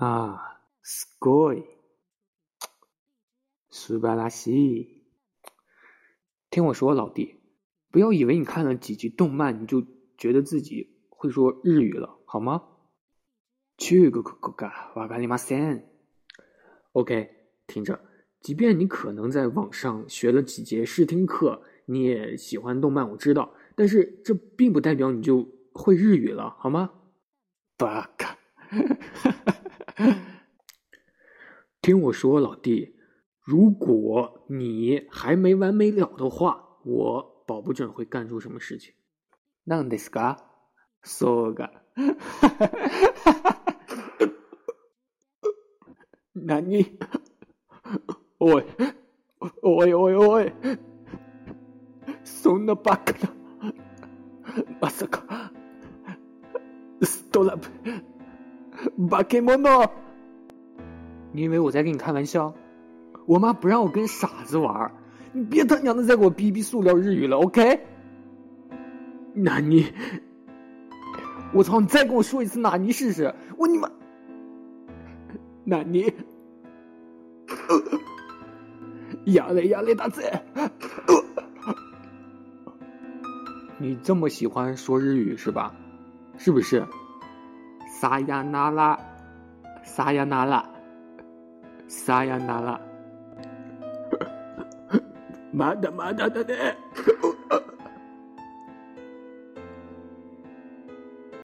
啊，すごい，素晴らしい。听我说，老弟，不要以为你看了几集动漫，你就觉得自己会说日语了，好吗？中国語がわかりません。OK，听着，即便你可能在网上学了几节试听课，你也喜欢动漫，我知道，但是这并不代表你就会日语了，好吗？バカ。 听我说，老弟，如果你还没完没了的话，我保不准会干出什么事情。なんですか？そうか。何？おい、おいおいおい、そんなバカな、まさか、ストラブ、化け物？ 你以为我在跟你开玩笑？我妈不让我跟傻子玩，你别他娘的再给我逼逼塑料日语了，OK？纳尼？我操！你再跟我说一次纳尼试试？我你妈！纳尼？压力压力大姐，你这么喜欢说日语是吧？是不是？撒亚那拉，撒亚那拉。さよなら，まだまだだね。